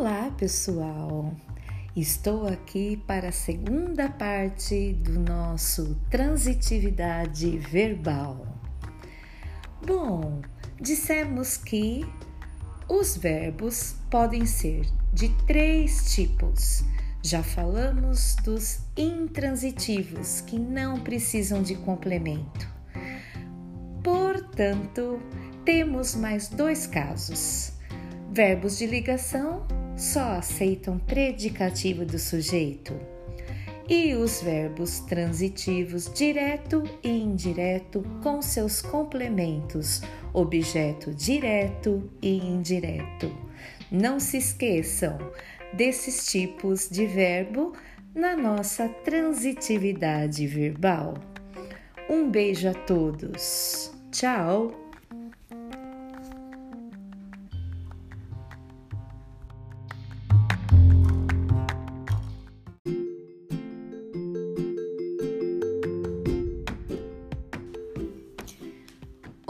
Olá, pessoal! Estou aqui para a segunda parte do nosso Transitividade Verbal. Bom, dissemos que os verbos podem ser de três tipos. Já falamos dos intransitivos, que não precisam de complemento. Portanto, temos mais dois casos Verbos de ligação só aceitam predicativo do sujeito. E os verbos transitivos direto e indireto com seus complementos, objeto direto e indireto. Não se esqueçam desses tipos de verbo na nossa transitividade verbal. Um beijo a todos. Tchau!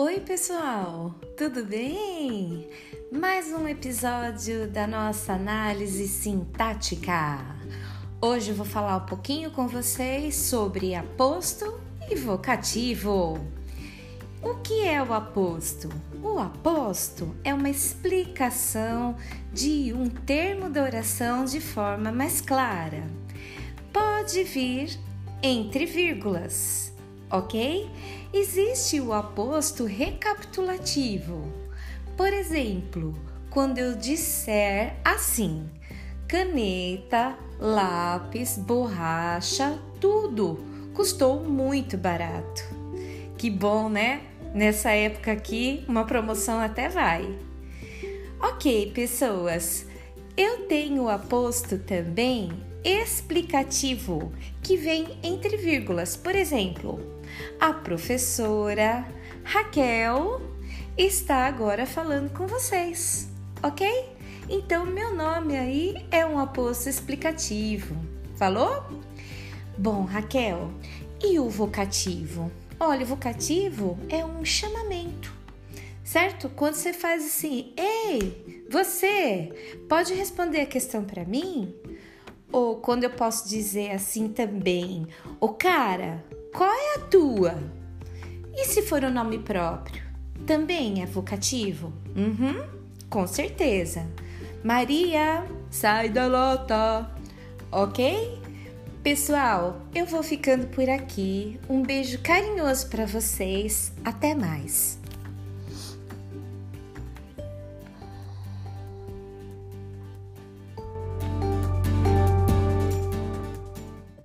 Oi, pessoal, tudo bem? Mais um episódio da nossa análise sintática. Hoje eu vou falar um pouquinho com vocês sobre aposto e vocativo. O que é o aposto? O aposto é uma explicação de um termo da oração de forma mais clara. Pode vir entre vírgulas, ok? Existe o aposto recapitulativo. Por exemplo, quando eu disser assim: caneta, lápis, borracha, tudo custou muito barato. Que bom, né? Nessa época aqui, uma promoção até vai. Ok, pessoas, eu tenho aposto também explicativo, que vem entre vírgulas. Por exemplo, a professora Raquel está agora falando com vocês, ok? Então, meu nome aí é um aposto explicativo. Falou? Bom, Raquel, e o vocativo? Olha, o vocativo é um chamamento, certo? Quando você faz assim, ei, você pode responder a questão para mim? Ou quando eu posso dizer assim também, o cara, qual é a tua? E se for o nome próprio? Também é vocativo? Uhum, com certeza. Maria, sai da lota, ok? Pessoal, eu vou ficando por aqui. Um beijo carinhoso para vocês. Até mais.